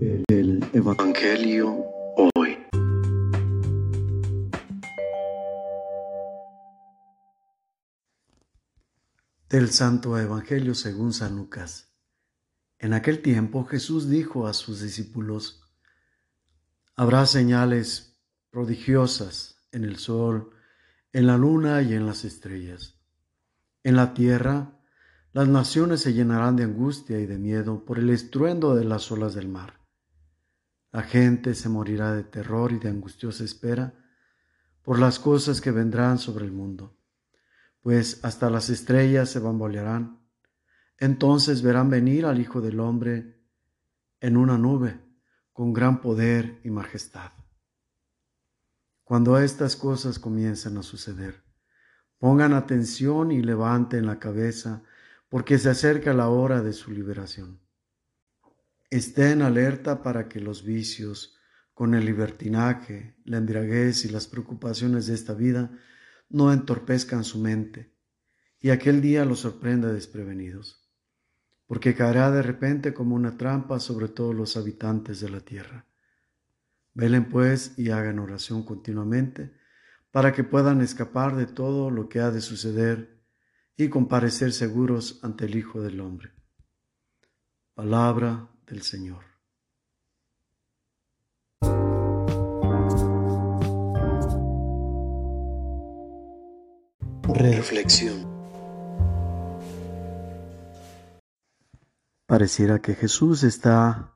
El Evangelio hoy. Del Santo Evangelio según San Lucas. En aquel tiempo Jesús dijo a sus discípulos, Habrá señales prodigiosas en el sol, en la luna y en las estrellas. En la tierra, las naciones se llenarán de angustia y de miedo por el estruendo de las olas del mar. La gente se morirá de terror y de angustiosa espera por las cosas que vendrán sobre el mundo, pues hasta las estrellas se bambolearán. Entonces verán venir al Hijo del Hombre en una nube con gran poder y majestad. Cuando estas cosas comiencen a suceder, pongan atención y levanten la cabeza, porque se acerca la hora de su liberación. Estén alerta para que los vicios, con el libertinaje, la embriaguez y las preocupaciones de esta vida no entorpezcan su mente y aquel día los sorprenda desprevenidos, porque caerá de repente como una trampa sobre todos los habitantes de la tierra. Velen pues y hagan oración continuamente para que puedan escapar de todo lo que ha de suceder y comparecer seguros ante el Hijo del Hombre. Palabra del Señor. Reflexión. Pareciera que Jesús está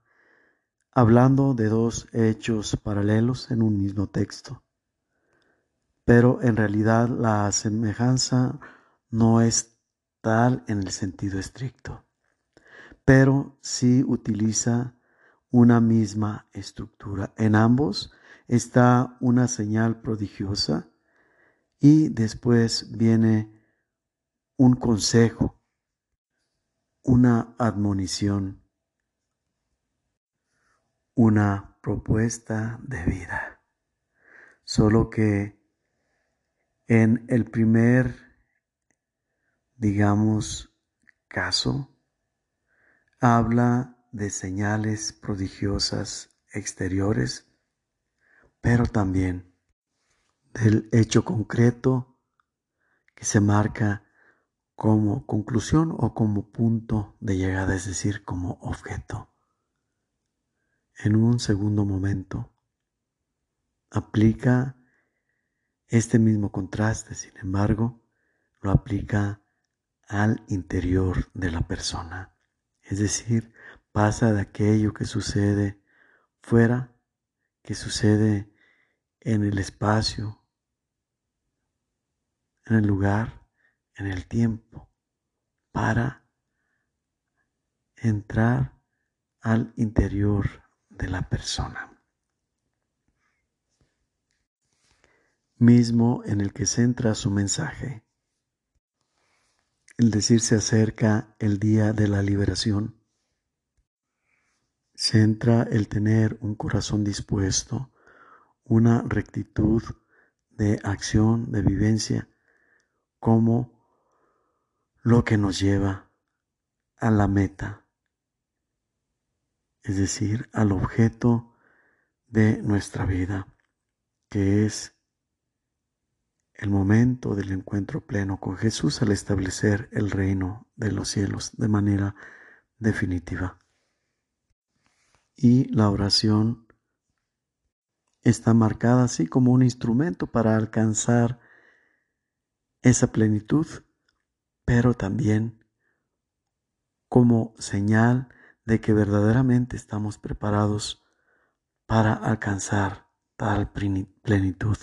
hablando de dos hechos paralelos en un mismo texto, pero en realidad la semejanza no es tal en el sentido estricto, pero sí utiliza una misma estructura. En ambos está una señal prodigiosa y después viene un consejo, una admonición, una propuesta de vida. Solo que en el primer digamos, caso, habla de señales prodigiosas exteriores, pero también del hecho concreto que se marca como conclusión o como punto de llegada, es decir, como objeto. En un segundo momento, aplica este mismo contraste, sin embargo, lo aplica al interior de la persona. Es decir, pasa de aquello que sucede fuera, que sucede en el espacio, en el lugar, en el tiempo, para entrar al interior de la persona. Mismo en el que centra su mensaje el decir se acerca el día de la liberación. Se entra el tener un corazón dispuesto, una rectitud de acción, de vivencia, como lo que nos lleva a la meta, es decir, al objeto de nuestra vida, que es el momento del encuentro pleno con Jesús al establecer el reino de los cielos de manera definitiva. Y la oración está marcada así como un instrumento para alcanzar esa plenitud, pero también como señal de que verdaderamente estamos preparados para alcanzar tal plenitud.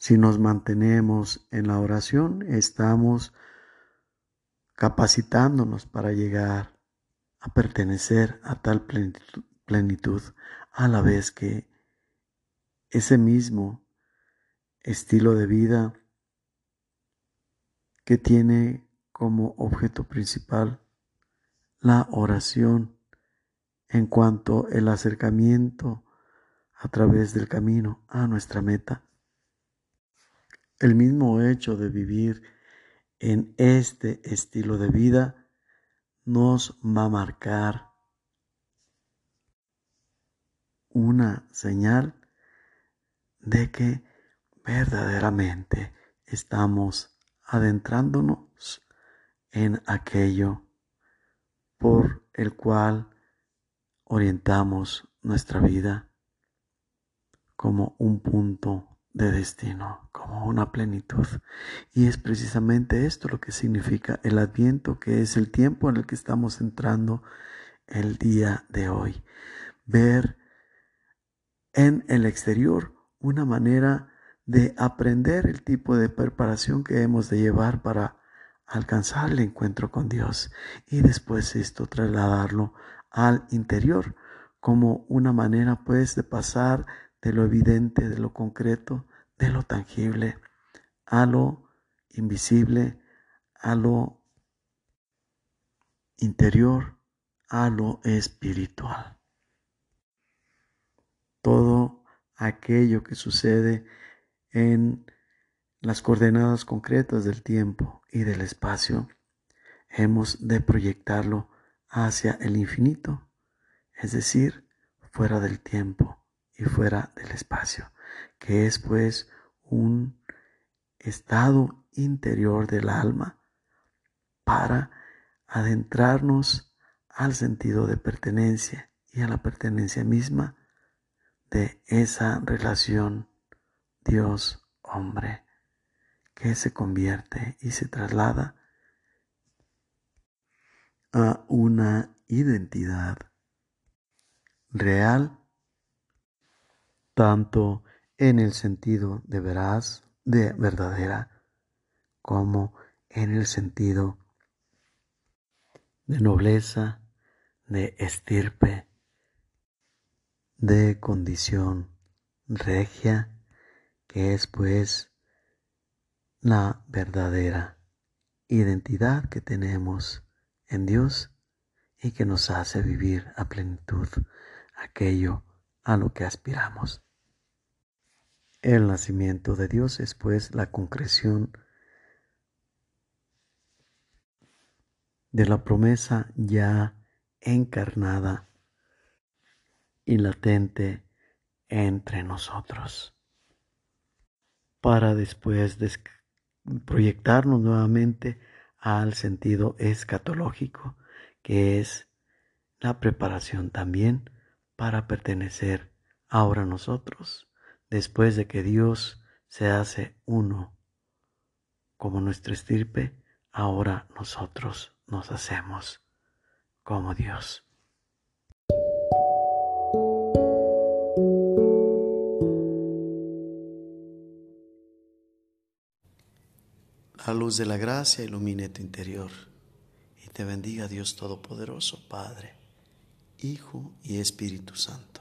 Si nos mantenemos en la oración, estamos capacitándonos para llegar a pertenecer a tal plenitud, a la vez que ese mismo estilo de vida que tiene como objeto principal la oración en cuanto el acercamiento a través del camino a nuestra meta. El mismo hecho de vivir en este estilo de vida nos va a marcar una señal de que verdaderamente estamos adentrándonos en aquello por el cual orientamos nuestra vida como un punto de destino, como una plenitud. Y es precisamente esto lo que significa el adviento, que es el tiempo en el que estamos entrando el día de hoy. Ver en el exterior una manera de aprender el tipo de preparación que hemos de llevar para alcanzar el encuentro con Dios y después esto trasladarlo al interior como una manera pues de pasar de lo evidente, de lo concreto, de lo tangible, a lo invisible, a lo interior, a lo espiritual. Todo aquello que sucede en las coordenadas concretas del tiempo y del espacio, hemos de proyectarlo hacia el infinito, es decir, fuera del tiempo y fuera del espacio, que es pues un estado interior del alma para adentrarnos al sentido de pertenencia y a la pertenencia misma de esa relación Dios-hombre que se convierte y se traslada a una identidad real tanto en el sentido de veraz, de verdadera, como en el sentido de nobleza, de estirpe, de condición regia, que es pues la verdadera identidad que tenemos en Dios y que nos hace vivir a plenitud aquello a lo que aspiramos. El nacimiento de Dios es pues la concreción de la promesa ya encarnada y latente entre nosotros, para después proyectarnos nuevamente al sentido escatológico, que es la preparación también para pertenecer ahora nosotros después de que Dios se hace uno como nuestro estirpe, ahora nosotros nos hacemos como Dios. La luz de la gracia ilumine tu interior y te bendiga Dios Todopoderoso, Padre, Hijo y Espíritu Santo.